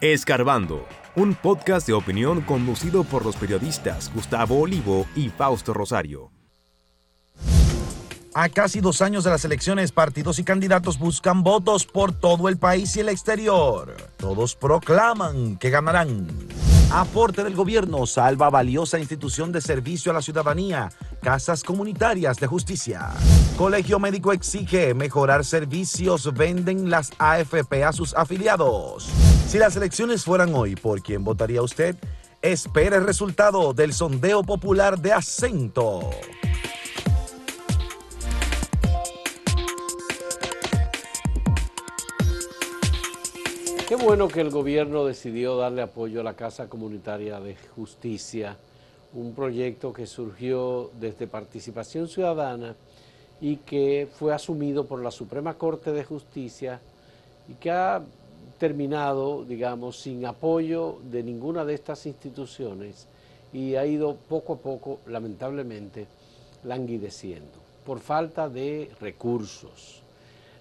Escarbando, un podcast de opinión conducido por los periodistas Gustavo Olivo y Fausto Rosario. A casi dos años de las elecciones, partidos y candidatos buscan votos por todo el país y el exterior. Todos proclaman que ganarán. Aporte del gobierno salva valiosa institución de servicio a la ciudadanía, casas comunitarias de justicia. Colegio Médico exige mejorar servicios, venden las AFP a sus afiliados. Si las elecciones fueran hoy, ¿por quién votaría usted? Espere el resultado del sondeo popular de acento. Qué bueno que el gobierno decidió darle apoyo a la Casa Comunitaria de Justicia, un proyecto que surgió desde Participación Ciudadana y que fue asumido por la Suprema Corte de Justicia y que ha terminado, digamos, sin apoyo de ninguna de estas instituciones y ha ido poco a poco, lamentablemente, languideciendo por falta de recursos.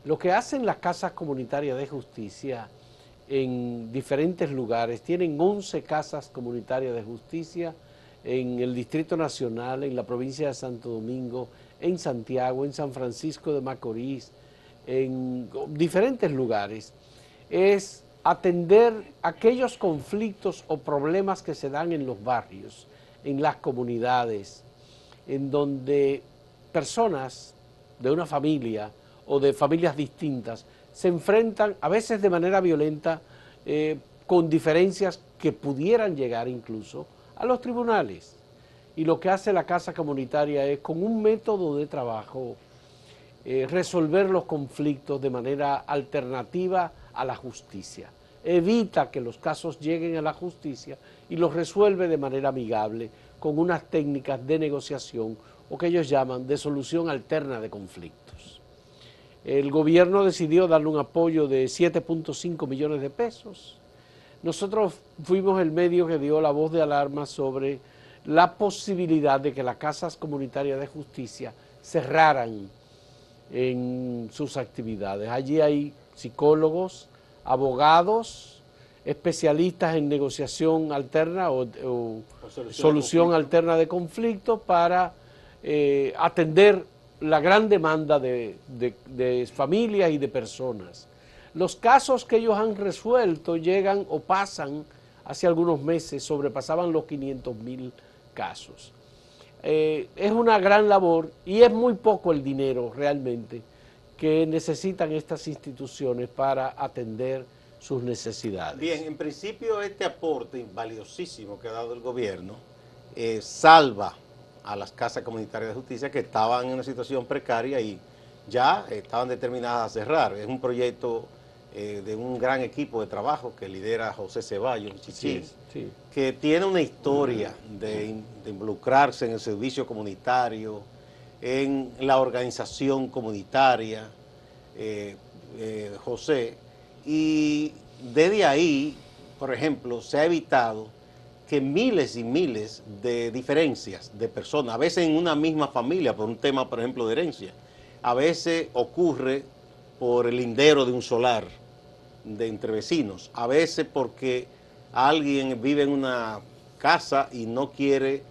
Lo que hacen las casas comunitarias de justicia en diferentes lugares, tienen 11 casas comunitarias de justicia en el Distrito Nacional, en la provincia de Santo Domingo, en Santiago, en San Francisco de Macorís, en diferentes lugares es atender aquellos conflictos o problemas que se dan en los barrios, en las comunidades, en donde personas de una familia o de familias distintas se enfrentan a veces de manera violenta eh, con diferencias que pudieran llegar incluso a los tribunales. Y lo que hace la Casa Comunitaria es con un método de trabajo eh, resolver los conflictos de manera alternativa a la justicia. Evita que los casos lleguen a la justicia y los resuelve de manera amigable con unas técnicas de negociación o que ellos llaman de solución alterna de conflictos. El gobierno decidió darle un apoyo de 7.5 millones de pesos. Nosotros fuimos el medio que dio la voz de alarma sobre la posibilidad de que las casas comunitarias de justicia cerraran en sus actividades. Allí hay psicólogos, abogados, especialistas en negociación alterna o, solución, alterna de conflictos para eh, atender la gran demanda de, de, familias y de personas. Los casos que ellos han resuelto llegan o pasan, hace algunos meses, sobrepasaban los 500 mil casos. Eh, es una gran labor y es muy poco el dinero realmente que necesitan estas instituciones para atender sus necesidades. Bien, en principio este aporte valiosísimo que ha dado el gobierno eh, salva a las casas comunitarias de justicia que estaban en una situación precaria y ya estaban determinadas a cerrar. Es un proyecto eh, de un gran equipo de trabajo que lidera José Ceballos, que tiene una historia de involucrarse en el servicio comunitario, en la organización comunitaria, eh, eh, José, y desde ahí, por ejemplo, se ha evitado que miles y miles de diferencias de personas, a veces en una misma familia, por un tema, por ejemplo, de herencia, a veces ocurre por el lindero de un solar de entre vecinos, a veces porque alguien vive en una casa y no quiere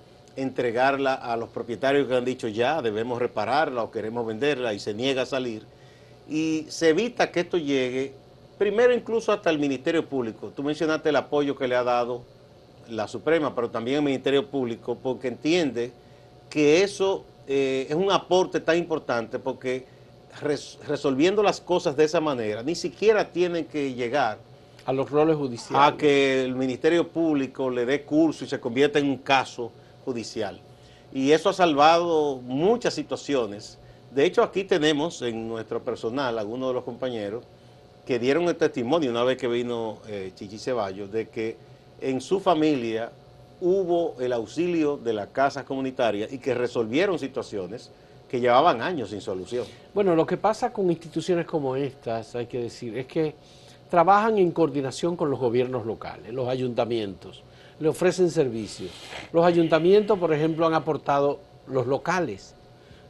entregarla a los propietarios que han dicho ya, debemos repararla o queremos venderla y se niega a salir. Y se evita que esto llegue, primero incluso hasta el Ministerio Público. Tú mencionaste el apoyo que le ha dado la Suprema, pero también el Ministerio Público, porque entiende que eso eh, es un aporte tan importante, porque resolviendo las cosas de esa manera, ni siquiera tienen que llegar a los roles judiciales. A que el Ministerio Público le dé curso y se convierta en un caso Y eso ha salvado muchas situaciones. De hecho, aquí tenemos en nuestro personal algunos de los compañeros que dieron el testimonio una vez que vino eh, Chichi Ceballos de que en su familia hubo el auxilio de las casas comunitarias y que resolvieron situaciones que llevaban años sin solución. Bueno, lo que pasa con instituciones como estas, hay que decir, es que trabajan en coordinación con los gobiernos locales, los ayuntamientos le ofrecen servicios. Los ayuntamientos, por ejemplo, han aportado los locales.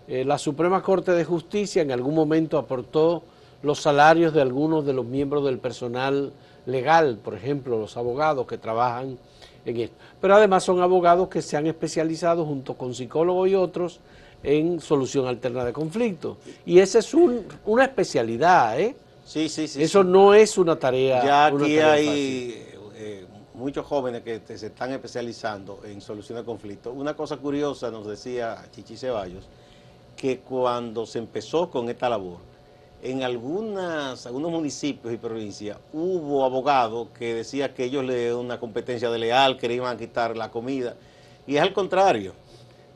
Eh, la Suprema Corte de Justicia en algún momento aportó los salarios de algunos de los miembros del personal legal, por ejemplo, los abogados que trabajan en esto. Pero además son abogados que se han especializado junto con psicólogos y otros en solución alterna de conflictos. Y esa es una especialidad, ¿eh? Sí, sí, sí. Eso no es una tarea. Ya aquí hay eh, muchos jóvenes que se están especializando en solución de conflictos. Una cosa curiosa nos decía Chichi Ceballos, que cuando se empezó con esta labor, en algunas, algunos municipios y provincias hubo abogados que decían que ellos le una competencia de leal, que le iban a quitar la comida. Y es al contrario,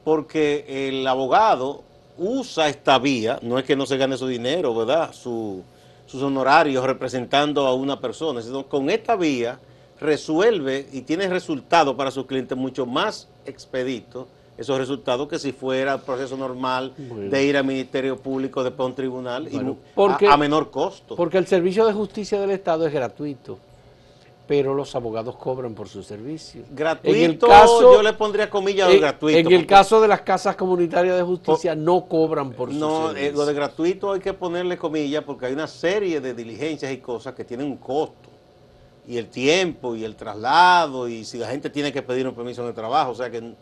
porque el abogado usa esta vía, no es que no se gane su dinero, ¿verdad? Su, sus honorarios representando a una persona, sino con esta vía resuelve y tiene resultados para sus clientes mucho más expeditos esos resultados que si fuera el proceso normal de ir al Ministerio Público, después a un tribunal y a, menor costo. Porque el servicio de justicia del Estado es gratuito, pero los abogados cobran por su servicio. Gratuito, yo le pondría comillas de gratuito. En el caso de las casas comunitarias de justicia no cobran por su servicio. No, lo de gratuito hay que ponerle comillas porque hay una serie de diligencias y cosas que tienen un costo y el tiempo y el traslado y si la gente tiene que pedir un permiso de trabajo, o sea que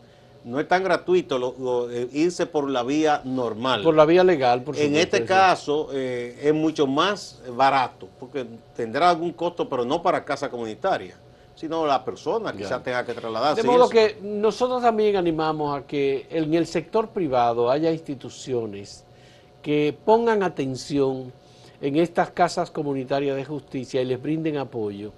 no es tan gratuito eh, irse por la vía normal. Por la vía legal, por En este caso eh, es mucho más barato, porque tendrá algún costo, pero no para casa comunitaria, sino la persona quizás tenga que trasladarse. De modo que nosotros también animamos a que en el sector privado haya instituciones que pongan atención en estas casas comunitarias de justicia y les brinden apoyo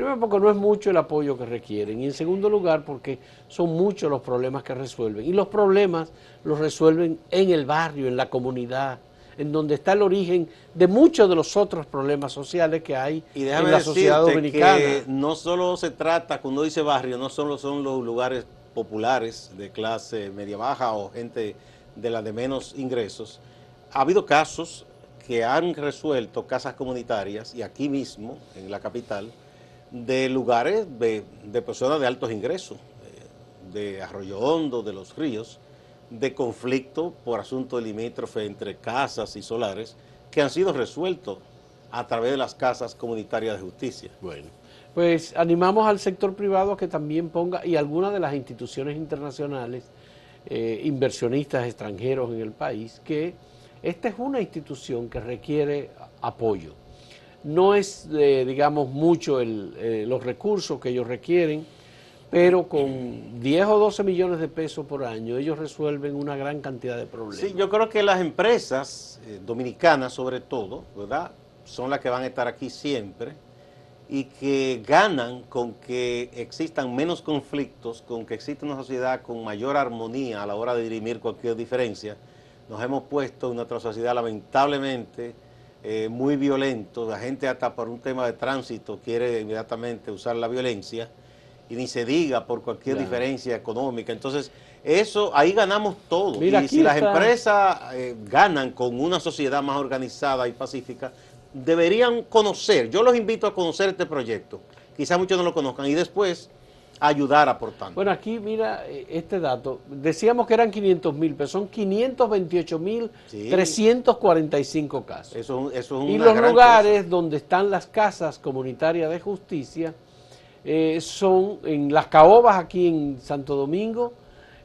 Primero porque no es mucho el apoyo que requieren y en segundo lugar porque son muchos los problemas que resuelven y los problemas los resuelven en el barrio, en la comunidad, en donde está el origen de muchos de los otros problemas sociales que hay en la sociedad dominicana. Que no solo se trata, cuando dice barrio, no solo son los lugares populares de clase media baja o gente de la de menos ingresos. Ha habido casos que han resuelto casas comunitarias y aquí mismo, en la capital, de lugares de, personas de altos ingresos, de, Arroyo Hondo, de los ríos, de conflicto por asunto limítrofe entre casas y solares que han sido resueltos a través de las casas comunitarias de justicia. Bueno, pues animamos al sector privado a que también ponga, y algunas de las instituciones internacionales, eh, inversionistas extranjeros en el país, que esta es una institución que requiere apoyo no es, eh, digamos, mucho eh, los recursos que ellos requieren, pero con 10 o 12 millones de pesos por año ellos resuelven una gran cantidad de problemas. Sí, yo creo que las empresas eh, dominicanas sobre todo, ¿verdad? Son las que van a estar aquí siempre y que ganan con que existan menos conflictos, con que exista una sociedad con mayor armonía a la hora de dirimir cualquier diferencia. Nos hemos puesto en nuestra sociedad lamentablemente eh, muy violento, la gente hasta por un tema de tránsito quiere inmediatamente usar la violencia y ni se diga por cualquier diferencia económica. Entonces, eso ahí ganamos todo. y si las empresas eh, ganan con una sociedad más organizada y pacífica, deberían conocer, yo los invito a conocer este proyecto, quizás muchos no lo conozcan, y después ayudar aportando. Bueno, aquí mira eh, este dato. Decíamos que eran 500 mil, pero son 528 mil 345 casos. Eso, eso es y los lugares donde están las casas comunitarias de justicia eh, son en Las Caobas, aquí en Santo Domingo,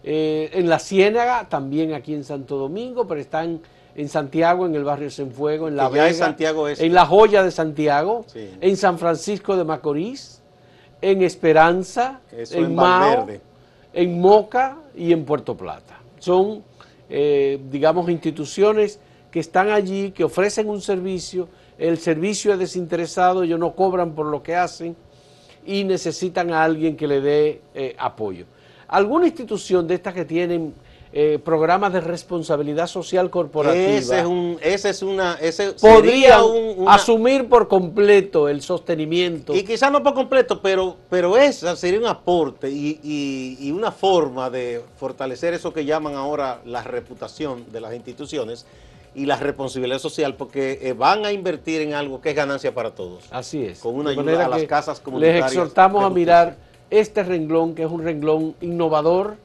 eh, en La Ciénaga, también aquí en Santo Domingo, pero están en Santiago, en el barrio Cienfuego, en La Vega, Santiago en La Joya de Santiago, en San Francisco de Macorís, en Esperanza, en, Mao, en Moca y en Puerto Plata. Son, eh, digamos, instituciones que están allí, que ofrecen un servicio, el servicio es desinteresado, ellos no cobran por lo que hacen y necesitan a alguien que le dé eh, apoyo. Alguna institución de estas que tienen eh, programas de responsabilidad social corporativa. Ese es, un, ese es una... Ese podría asumir por completo el sostenimiento. Y quizás no por completo, pero, pero esa sería un aporte y, y, una forma de fortalecer eso que llaman ahora la reputación de las instituciones y la responsabilidad social, porque eh, van a invertir en algo que es ganancia para todos. Así es. Con una ayuda a las casas comunitarias. Les exhortamos a mirar este renglón, que es un renglón innovador,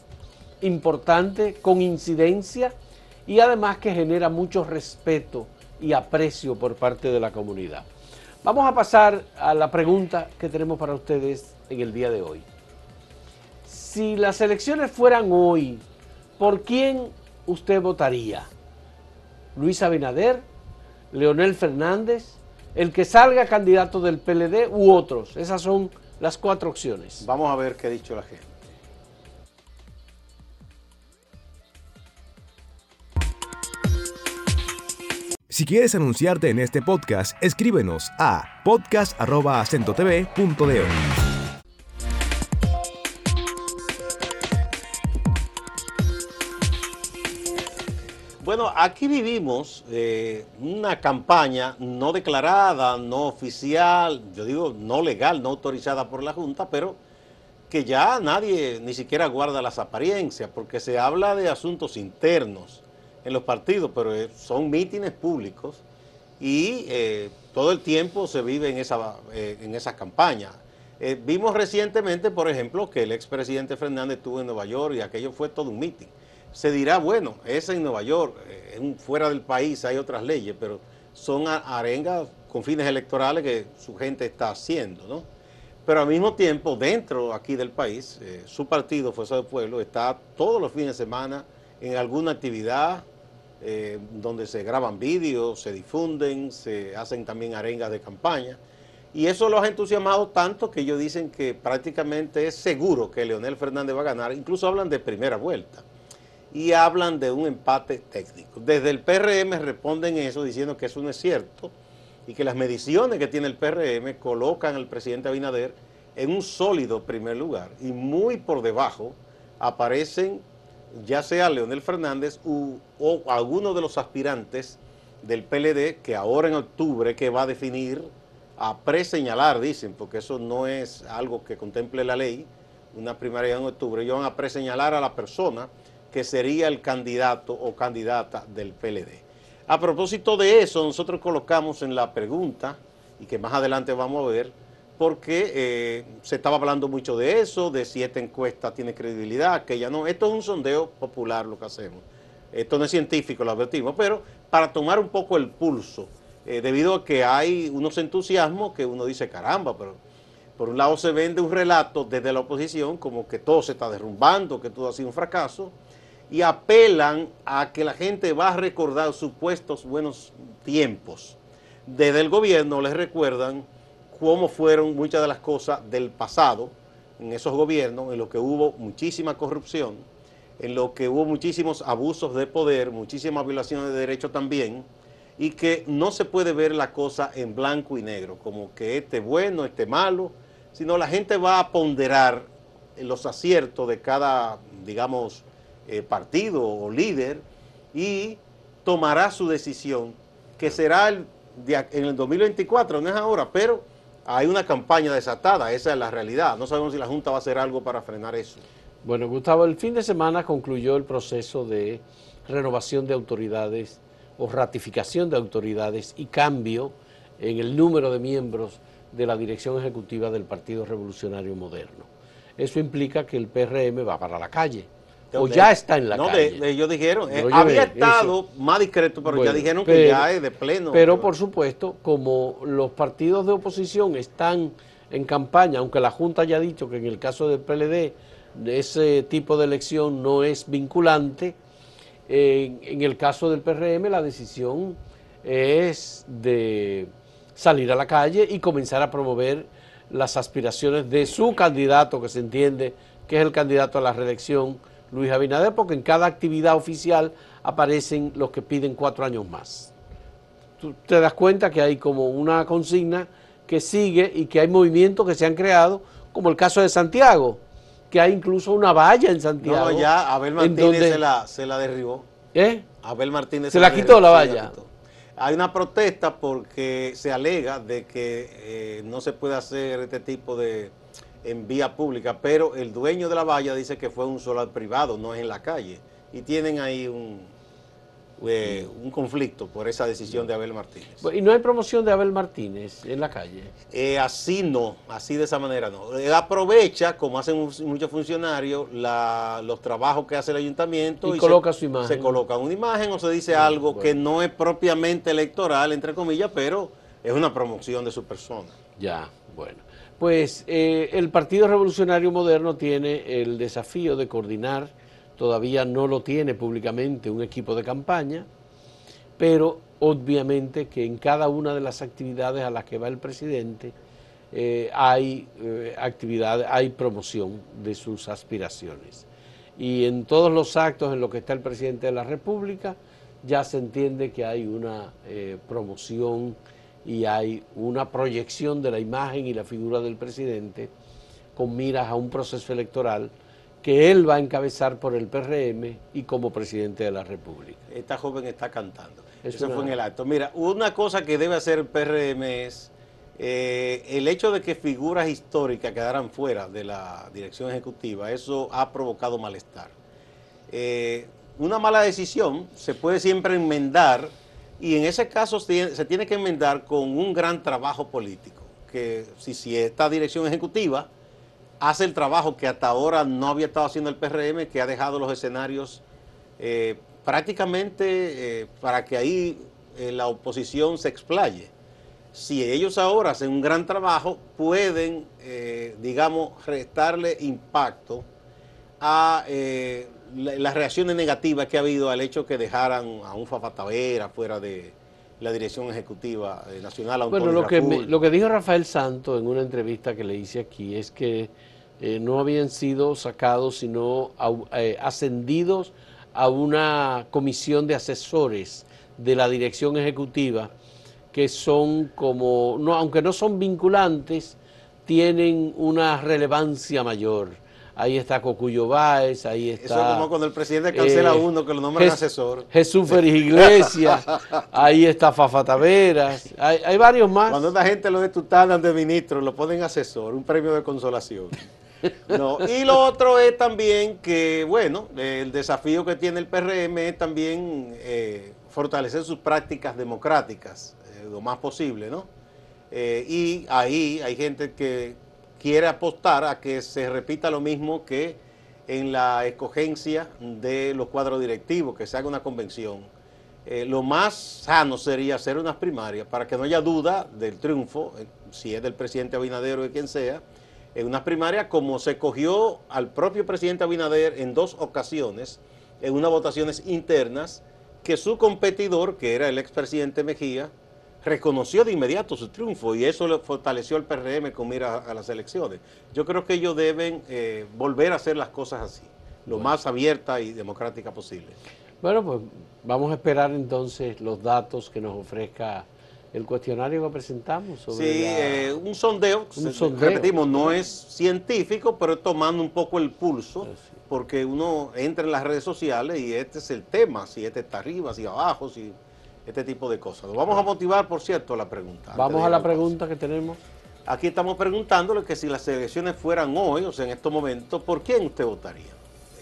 importante, con incidencia y además que genera mucho respeto y aprecio por parte de la comunidad. Vamos a pasar a la pregunta que tenemos para ustedes en el día de hoy. Si las elecciones fueran hoy, ¿por quién usted votaría? ¿Luis Abinader? ¿Leonel Fernández? ¿El que salga candidato del PLD u otros? Esas son las cuatro opciones. Vamos a ver qué ha dicho la gente. Si quieres anunciarte en este podcast, escríbenos a podcast.acentotv.de. Bueno, aquí vivimos eh, una campaña no declarada, no oficial, yo digo no legal, no autorizada por la Junta, pero que ya nadie ni siquiera guarda las apariencias, porque se habla de asuntos internos en los partidos, pero eh, son mítines públicos y eh, todo el tiempo se vive en esa, eh, en esa campaña. vimos recientemente, por ejemplo, que el expresidente Fernández estuvo en Nueva York y aquello fue todo un mitin. Se dirá, bueno, es en Nueva York, fuera del país hay otras leyes, pero son arengas con fines electorales que su gente está haciendo, ¿no? Pero al mismo tiempo, dentro aquí del país, su partido, Fuerza del Pueblo, está todos los fines de semana en alguna actividad eh, donde se graban vídeos, se difunden, se hacen también arengas de campaña. Y eso los ha entusiasmado tanto que ellos dicen que prácticamente es seguro que Leonel Fernández va a ganar. Incluso hablan de primera vuelta. Y hablan de un empate técnico. Desde el PRM responden eso diciendo que eso no es cierto y que las mediciones que tiene el PRM colocan al presidente Abinader en un sólido primer lugar y muy por debajo aparecen ya sea Leonel Fernández o alguno de los aspirantes del PLD que ahora en octubre que va a definir, a preseñalar, dicen, porque eso no es algo que contemple la ley, una primaria en octubre, ellos van a preseñalar a la persona que sería el candidato o candidata del PLD. A propósito de eso, nosotros colocamos en la pregunta, y que más adelante vamos a ver, porque eh, se estaba hablando mucho de eso, de si esta encuesta tiene credibilidad, que ya no. Esto es un sondeo popular lo que hacemos. Esto no es científico, lo advertimos, pero para tomar un poco el pulso, eh, debido a que hay unos entusiasmos que uno dice, caramba, pero por un lado se vende un relato desde la oposición como que todo se está derrumbando, que todo ha sido un fracaso, y apelan a que la gente va a recordar supuestos buenos tiempos. Desde el gobierno les recuerdan cómo fueron muchas de las cosas del pasado en esos gobiernos, en los que hubo muchísima corrupción, en lo que hubo muchísimos abusos de poder, muchísimas violaciones de derechos también, y que no se puede ver la cosa en blanco y negro, como que este bueno, este malo, sino la gente va a ponderar los aciertos de cada, digamos, eh, partido o líder y tomará su decisión, que será el, en el 2024, no es ahora, pero hay una campaña desatada, esa es la realidad. No sabemos si la Junta va a hacer algo para frenar eso. Bueno, Gustavo, el fin de semana concluyó el proceso de renovación de autoridades o ratificación de autoridades y cambio en el número de miembros de la dirección ejecutiva del Partido Revolucionario Moderno. Eso implica que el PRM va para la calle o ya está en la calle. No, ellos dijeron, eh, había estado más discreto, pero ya dijeron que ya es de pleno. Pero por supuesto, como los partidos de oposición están en campaña, aunque la Junta haya dicho que en el caso del PLD ese tipo de elección no es vinculante, en el caso del PRM la decisión es de salir a la calle y comenzar a promover las aspiraciones de su candidato, que se entiende que es el candidato a la reelección Luis Abinader, porque en cada actividad oficial aparecen los que piden cuatro años más. Tú te das cuenta que hay como una consigna que sigue y que hay movimientos que se han creado, como el caso de Santiago, que hay incluso una valla en Santiago. No, ya Abel Martínez se, la, derribó. ¿Eh? Abel Martínez se, la, quitó la valla. hay una protesta porque se alega de que eh, no se puede hacer este tipo de, en vía pública, pero el dueño de la valla dice que fue un solar privado, no es en la calle. Y tienen ahí un, eh, un conflicto por esa decisión de Abel Martínez. ¿Y no hay promoción de Abel Martínez en la calle? Eh, así no, así de esa manera no. aprovecha, como hacen muchos funcionarios, los trabajos que hace el ayuntamiento y, coloca su imagen. Se coloca una imagen o se dice algo que no es propiamente electoral, entre comillas, pero es una promoción de su persona. Ya, bueno. Pues eh, el Partido Revolucionario Moderno tiene el desafío de coordinar, todavía no lo tiene públicamente un equipo de campaña, pero obviamente que en cada una de las actividades a las que va el presidente eh, hay eh, actividad, hay promoción de sus aspiraciones. Y en todos los actos en los que está el presidente de la República ya se entiende que hay una promoción y hay una proyección de la imagen y la figura del presidente con miras a un proceso electoral que él va a encabezar por el PRM y como presidente de la República. Esta joven está cantando. Eso fue en el acto. Mira, una cosa que debe hacer el PRM es eh, el hecho de que figuras históricas quedaran fuera de la dirección ejecutiva, eso ha provocado malestar. Eh, una mala decisión se puede siempre enmendar y en ese caso se tiene que enmendar con un gran trabajo político, que si, esta dirección ejecutiva hace el trabajo que hasta ahora no había estado haciendo el PRM, que ha dejado los escenarios eh, prácticamente para que ahí la oposición se explaye. Si ellos ahora hacen un gran trabajo, pueden, eh, digamos, restarle impacto a eh, las reacciones negativas que ha habido al hecho que dejaran a un Fafa fuera de la dirección ejecutiva eh, nacional. bueno, lo que, lo que dijo Rafael Santos en una entrevista que le hice aquí es que no habían sido sacados, sino ascendidos a una comisión de asesores de la dirección ejecutiva que son como, no, aunque no son vinculantes, tienen una relevancia mayor. Ahí está Cocuyo Báez, ahí está... Eso es como cuando el presidente cancela eh, uno que lo nombra asesor. Jesús Félix Iglesias, ahí está Fafa Taveras, hay, varios más. Cuando la gente lo detutan de ministro, lo ponen asesor, un premio de consolación. No. Y lo otro es también que, bueno, el desafío que tiene el PRM es también eh, fortalecer sus prácticas democráticas lo más posible, ¿no? Eh, y ahí hay gente que quiere apostar a que se repita lo mismo que en la escogencia de los cuadros directivos, que se haga una convención. Eh, lo más sano sería hacer unas primarias para que no haya duda del triunfo, eh, si es del presidente Abinader o de quien sea, en unas primarias como se cogió al propio presidente Abinader en dos ocasiones, en unas votaciones internas, que su competidor, que era el expresidente Mejía, reconoció de inmediato su triunfo y eso le fortaleció el PRM con mira a, las elecciones. Yo creo que ellos deben eh, volver a hacer las cosas así, lo más abierta y democrática posible. Bueno, pues vamos a esperar entonces los datos que nos ofrezca el cuestionario que presentamos. Sobre sí, eh, un, sondeo, un sondeo, repetimos, no es científico, pero tomando un poco el pulso, porque uno entra en las redes sociales y este es el tema, si este está arriba, si abajo, si este tipo de cosas. vamos a motivar, por cierto, la pregunta. Vamos a la pregunta que tenemos. Aquí estamos preguntándole que si las elecciones fueran hoy, o sea, en estos momentos, ¿por quién usted votaría?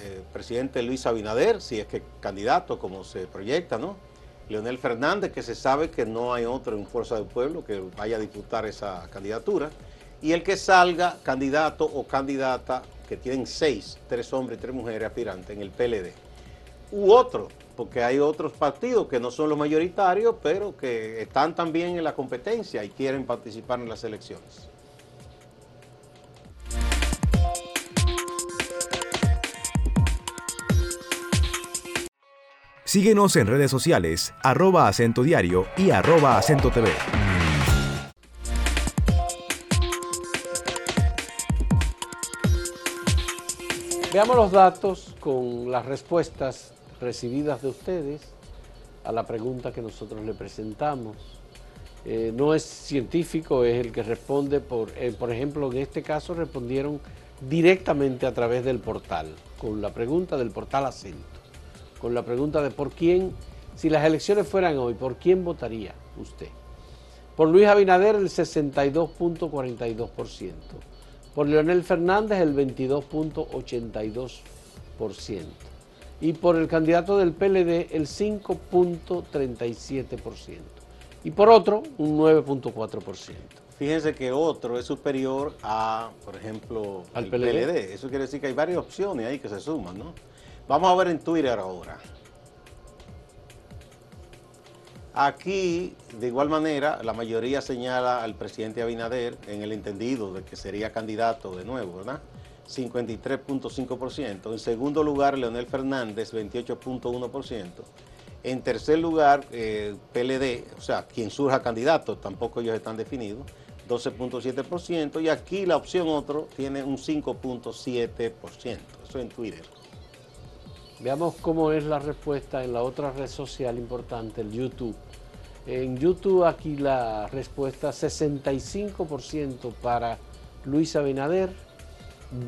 Eh, presidente Luis Abinader, si es que candidato, como se proyecta, ¿no? Leonel Fernández, que se sabe que no hay otro en Fuerza del Pueblo que vaya a disputar esa candidatura. Y el que salga candidato o candidata, que tienen seis, tres hombres y tres mujeres aspirantes en el PLD. U otro porque hay otros partidos que no son los mayoritarios, pero que están también en la competencia y quieren participar en las elecciones. Síguenos en redes sociales, arroba acento diario y arroba acento TV. Veamos los datos con las respuestas recibidas de ustedes a la pregunta que nosotros le presentamos. Eh, no es científico, es el que responde, por, eh, por ejemplo, en este caso respondieron directamente a través del portal, con la pregunta del portal acento, con la pregunta de por quién, si las elecciones fueran hoy, ¿por quién votaría usted? Por Luis Abinader el 62.42%, por Leonel Fernández el 22.82% y por el candidato del PLD el 5.37% y por otro un 9.4%. Fíjense que otro es superior a, por ejemplo, al PLD? Eso quiere decir que hay varias opciones ahí que se suman, ¿no? Vamos a ver en Twitter ahora. Aquí, de igual manera, la mayoría señala al presidente Abinader en el entendido de que sería candidato de nuevo, ¿verdad? 53.5%. En segundo lugar, Leonel Fernández, 28.1%. En tercer lugar, eh, PLD, o sea, quien surja candidato, tampoco ellos están definidos, 12.7%. Y aquí la opción otro tiene un 5.7%. Eso en Twitter. Veamos cómo es la respuesta en la otra red social importante, el YouTube. En YouTube aquí la respuesta 65% para Luis Abinader,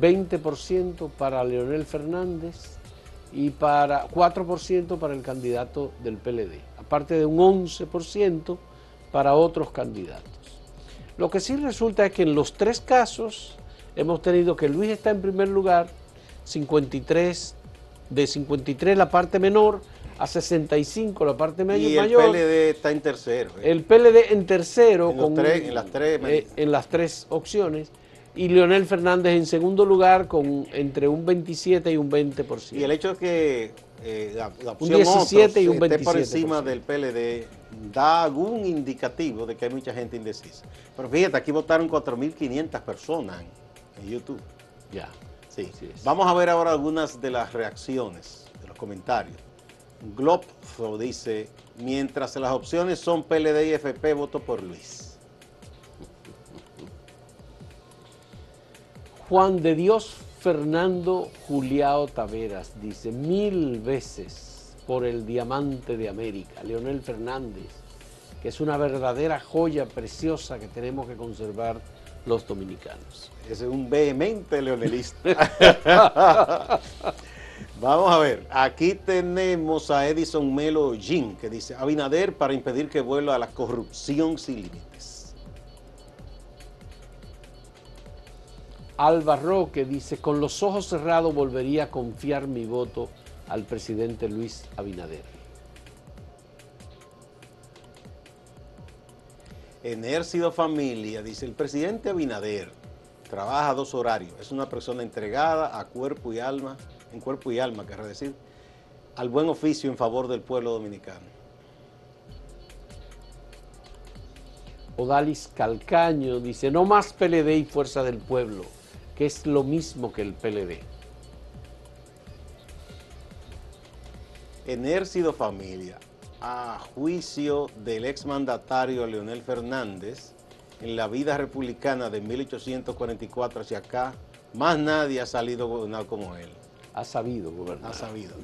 20% para Leonel Fernández y para 4% para el candidato del PLD, aparte de un 11% para otros candidatos. Lo que sí resulta es que en los tres casos hemos tenido que Luis está en primer lugar, 53 de 53 la parte menor a 65 la parte mayor. Y el PLD está en tercero. ¿eh? El PLD en tercero en, las tres, eh, en las tres opciones y Leonel Fernández en segundo lugar con entre un 27 y un 20%. Y el hecho de que eh, la, opción un 17 y un 27%. esté por encima del PLD da algún indicativo de que hay mucha gente indecisa. Pero fíjate, aquí votaron 4.500 personas en YouTube. Ya. Sí. Vamos a ver ahora algunas de las reacciones, de los comentarios. Globfo dice, mientras las opciones son PLD y FP, voto por Luis. Juan de Dios Fernando Juliao Taveras dice, mil veces por el diamante de América, Leonel Fernández, que es una verdadera joya preciosa que tenemos que conservar los dominicanos. Es un vehemente leonelista. Vamos a ver, aquí tenemos a Edison Melo Jin, que dice, Abinader para impedir que vuelva a la corrupción sin límites. Alba Roque dice, con los ojos cerrados volvería a confiar mi voto al presidente Luis Abinader. Enércido Familia, dice el presidente Abinader, trabaja dos horarios, es una persona entregada a cuerpo y alma, en cuerpo y alma, querrá decir, al buen oficio en favor del pueblo dominicano. Odalis Calcaño dice, no más PLD y Fuerza del Pueblo, que es lo mismo que el PLD. Enércido Familia, a juicio del exmandatario Leonel Fernández, en la vida republicana de 1844 hacia acá, más nadie ha salido gobernado como él. Ha sabido gobernar. Ha sabido.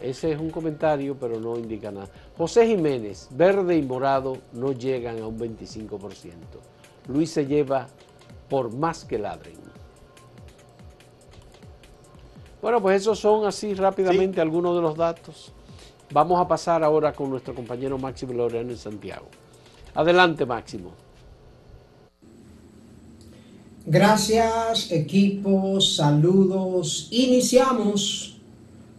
Ese es un comentario, pero no indica nada. José Jiménez, verde y morado no llegan a un 25%. Luis se lleva por más que ladren. Bueno, pues esos son así rápidamente algunos de los datos. Vamos a pasar ahora con nuestro compañero Máximo Laureano en Santiago. Adelante, Máximo. Gracias, equipo. Saludos. Iniciamos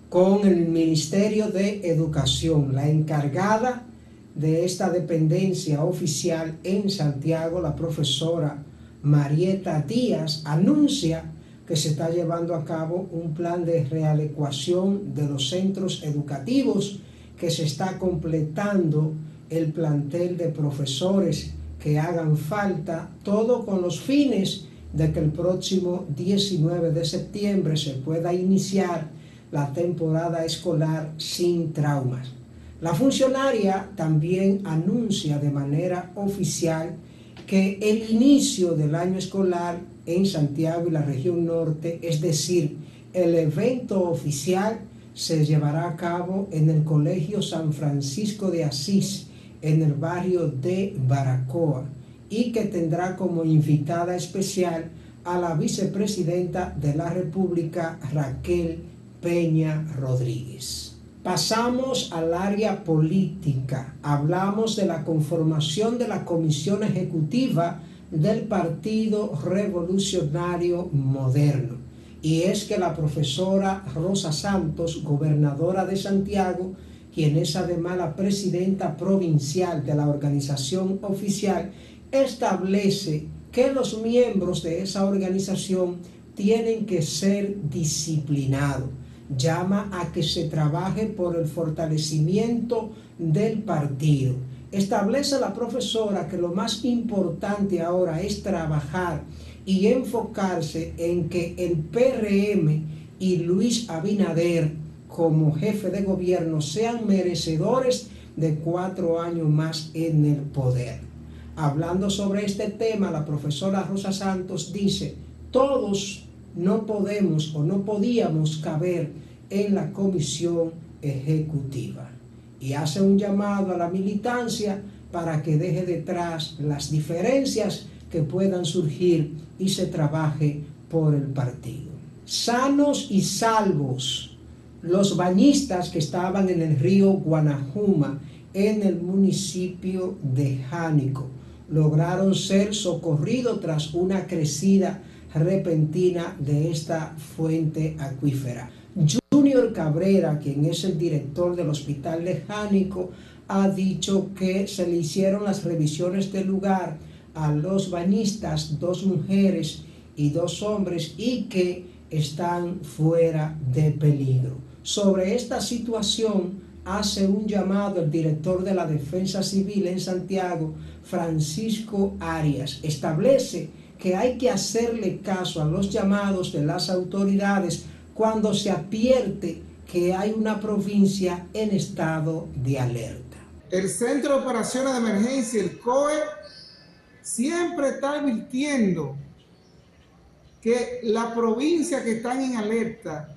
con el Ministerio de Educación, la encargada de esta dependencia oficial en Santiago, la profesora Marieta Díaz, anuncia que se está llevando a cabo un plan de realecuación de los centros educativos, que se está completando el plantel de profesores que hagan falta, todo con los fines de que el próximo 19 de septiembre se pueda iniciar la temporada escolar sin traumas. La funcionaria también anuncia de manera oficial que el inicio del año escolar en Santiago y la región norte, es decir, el evento oficial se llevará a cabo en el Colegio San Francisco de Asís, en el barrio de Baracoa, y que tendrá como invitada especial a la vicepresidenta de la República, Raquel Peña Rodríguez. Pasamos al área política. Hablamos de la conformación de la Comisión Ejecutiva del Partido Revolucionario Moderno. Y es que la profesora Rosa Santos, gobernadora de Santiago, quien es además la presidenta provincial de la organización oficial, establece que los miembros de esa organización tienen que ser disciplinados. Llama a que se trabaje por el fortalecimiento del partido. Establece la profesora que lo más importante ahora es trabajar y enfocarse en que el PRM y Luis Abinader como jefe de gobierno sean merecedores de cuatro años más en el poder. Hablando sobre este tema, la profesora Rosa Santos dice, todos no podemos o no podíamos caber en la comisión ejecutiva. Y hace un llamado a la militancia para que deje detrás las diferencias que puedan surgir y se trabaje por el partido. Sanos y salvos, los bañistas que estaban en el río Guanajuma, en el municipio de Jánico, lograron ser socorridos tras una crecida repentina de esta fuente acuífera. Junior Cabrera, quien es el director del Hospital de Jánico, ha dicho que se le hicieron las revisiones del lugar a los bañistas, dos mujeres y dos hombres, y que están fuera de peligro. Sobre esta situación hace un llamado el director de la Defensa Civil en Santiago, Francisco Arias. Establece que hay que hacerle caso a los llamados de las autoridades cuando se advierte que hay una provincia en estado de alerta. El Centro de Operaciones de Emergencia, el COE, siempre está advirtiendo que la provincia que están en alerta,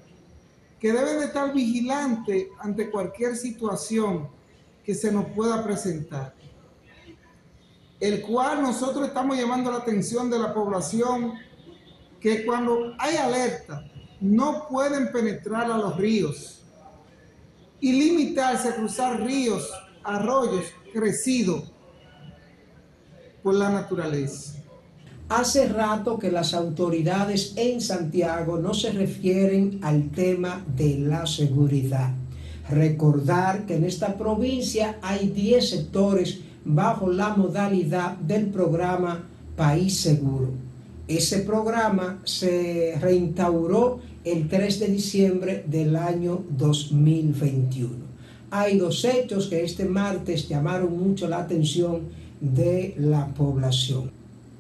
que deben de estar vigilantes ante cualquier situación que se nos pueda presentar el cual nosotros estamos llamando la atención de la población que cuando hay alerta no pueden penetrar a los ríos y limitarse a cruzar ríos, arroyos crecidos por la naturaleza. Hace rato que las autoridades en Santiago no se refieren al tema de la seguridad. Recordar que en esta provincia hay 10 sectores bajo la modalidad del programa País Seguro. Ese programa se reinstauró el 3 de diciembre del año 2021. Hay dos hechos que este martes llamaron mucho la atención de la población.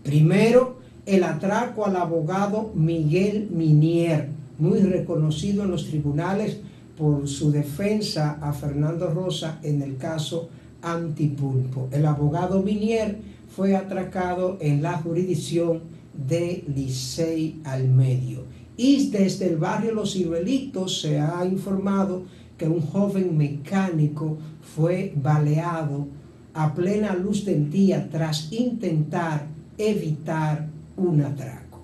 Primero, el atraco al abogado Miguel Minier, muy reconocido en los tribunales por su defensa a Fernando Rosa en el caso Antipulpo. El abogado Minier fue atracado en la jurisdicción de Licey al Medio. Y desde el barrio Los Ciruelitos se ha informado que un joven mecánico fue baleado a plena luz del día tras intentar evitar un atraco.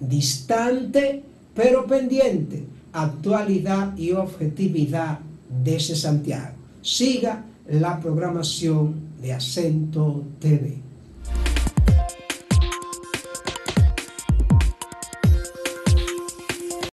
Distante pero pendiente, actualidad y objetividad de ese Santiago. Siga la programación de Acento TV.